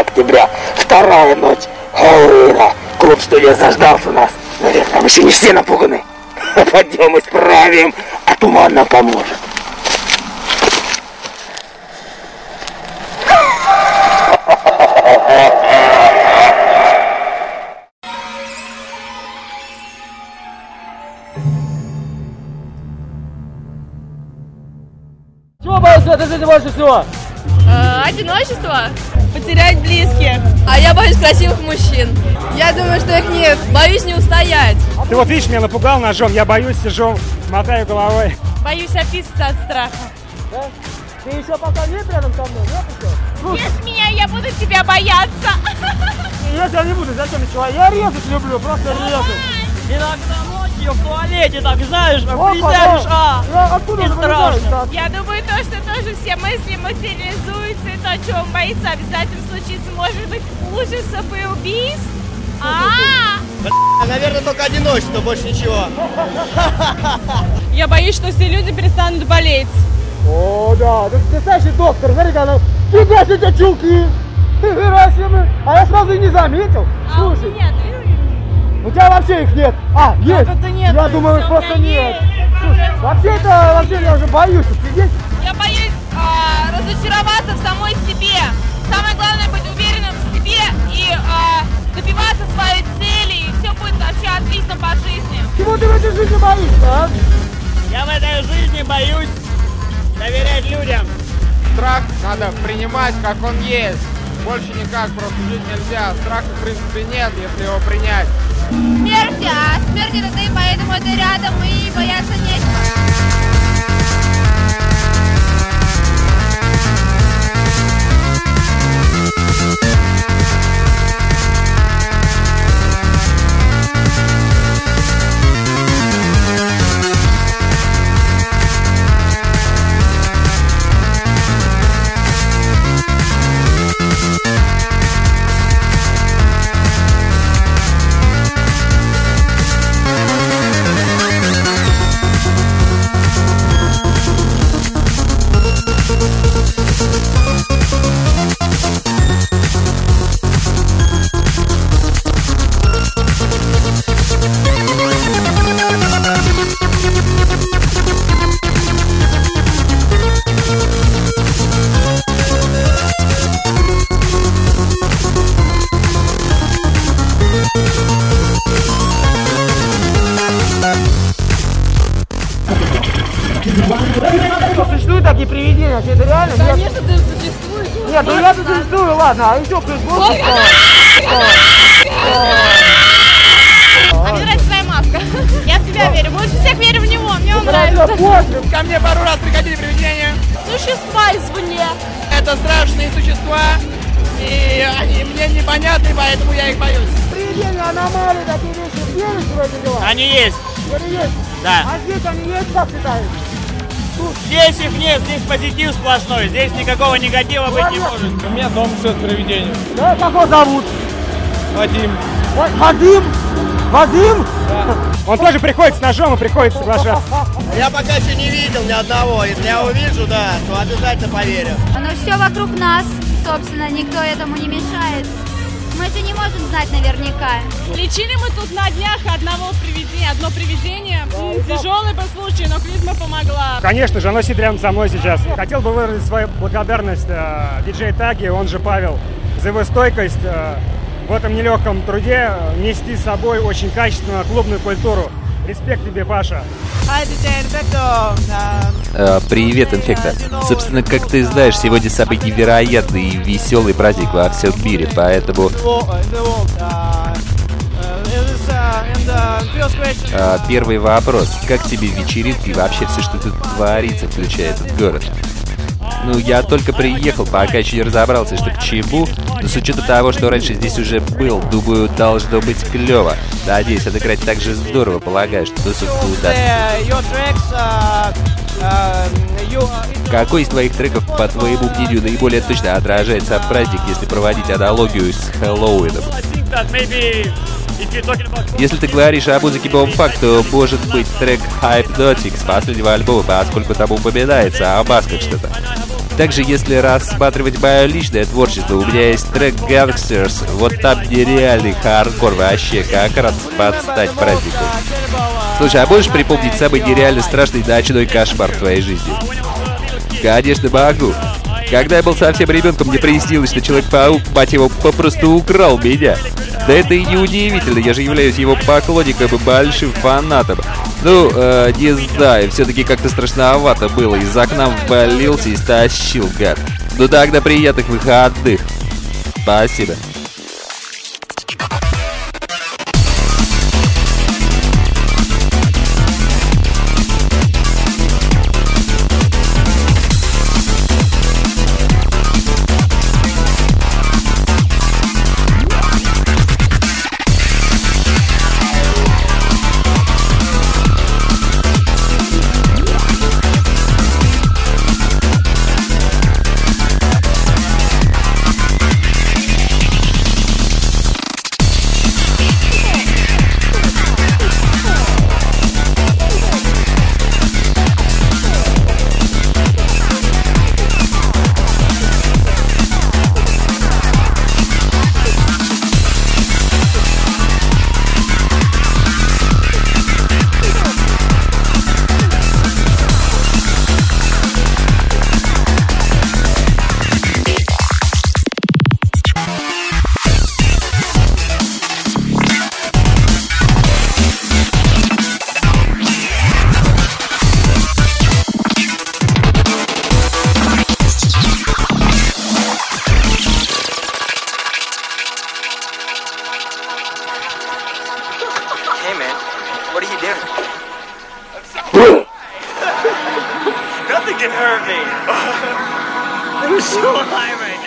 октября. Вторая ночь Хэллоуина. Клуб студия заждался нас. Наверное, там еще не все напуганы. Пойдем исправим, а туман нам поможет. Чего боишься этой жизни больше всего? Э, Одиночество? Потерять близких. А я боюсь красивых мужчин. Я думаю, что их нет. Боюсь не устоять. Ты вот видишь, меня напугал ножом, я боюсь, сижу, мотаю головой. Боюсь описаться от страха. Да? Ты еще пока нет рядом со мной? Нет еще? Слушай, Ешь меня, я буду тебя бояться. я тебя не буду, зачем ничего? Я резать люблю, просто резать. Иногда ночью в туалете, так знаешь, Опа, присядешь, да. а, Я откуда и страшно. Я думаю, то, что тоже все мысли материализуются, и то, чего он боится, обязательно случится. Может быть, ужасов и убийств? А, Наверное, только одиночество, больше ничего. Я боюсь, что все люди перестанут болеть. О, да, ты настоящий доктор, смотри, она... Фига себе эти чулки! Нифига себе! А я сразу и не заметил. Слушай, нет, у тебя вообще их нет. А, есть. это нет? Я думаю, их просто нет. Слушай, вообще это, вообще я уже боюсь тут сидеть. Я боюсь а, разочароваться в самой себе. Самое главное быть уверенным в себе и а, добиваться своей цели, и все будет вообще отлично по жизни. Чего ты в этой жизни боишься, а? Я в этой жизни боюсь доверять людям. Страх надо принимать, как он есть. Больше никак просто жить нельзя. Страха, в принципе, нет, если его принять. Смерть, а смерть это ты, поэтому ты рядом и бояться нечего. Что, существуют такие привидения? Это реально? Конечно, ты существуешь. Нет, ну я тут существую, ладно, а еще кто-то был? А мне нравится твоя маска. Я в тебя верю. Больше всех верю в него. Мне он нравится. Ко мне пару раз приходили привидения. Существа извне. Это страшные существа. И они мне непонятны, поэтому я их боюсь. Привидения, аномалии, такие вещи, веришь в эти дела? Они есть. Или есть? Да. А здесь они есть, как считаешь? Здесь их нет, здесь позитив сплошной, здесь никакого негатива быть не может. У меня дом все привидение. Да, как его зовут? Вадим. Вадим? Вадим? Он тоже приходит с ножом и приходит соглашаться. Я пока еще не видел ни одного. Если я увижу, да, то обязательно поверю. Оно все вокруг нас, собственно, никто этому не мешает. Мы это не можем знать наверняка. Лечили мы тут на днях одного привидения, одно привидение. Тяжелый по случаю, но клизма помогла. Конечно же, оно сидит рядом со мной сейчас. Хотел бы выразить свою благодарность э, диджей Таги, он же Павел, за его стойкость э, в этом нелегком труде э, нести с собой очень качественную клубную культуру. Респект тебе, Паша. Э, Привет, инфектор. Собственно, как ты знаешь, сегодня самый невероятный и веселый праздник во всем мире, поэтому э, первый вопрос. Как тебе вечеринка и вообще все, что тут творится, включая этот город? Ну, я только приехал, пока еще не разобрался, что к чему, но с учетом того, что раньше здесь уже был, думаю, должно быть клево. Надеюсь, отыграть так же здорово, полагаю, что тусовка удастся. Какой из твоих треков, по твоему мнению, наиболее точно отражает сам праздник, если проводить аналогию с Хэллоуином? Если ты говоришь о музыке Бомбфак, то может быть трек Hypnotic с последнего альбома, поскольку там упоминается о масках что-то. Также, если рассматривать мое личное творчество, у меня есть трек Gangsters, вот там нереальный хардкор, вообще как раз подстать празднику. Слушай, а можешь припомнить самый нереально страшный ночной кошмар в твоей жизни? Конечно, могу. Когда я был совсем ребенком, мне приснилось, что Человек-паук, мать его, попросту украл меня. Да это и не удивительно, я же являюсь его поклонником и большим фанатом. Ну, э, не знаю, все-таки как-то страшновато было. Из окна ввалился и стащил, гад. Ну тогда приятных выходных. Спасибо. What are you doing? Nothing can hurt me. I'm so high right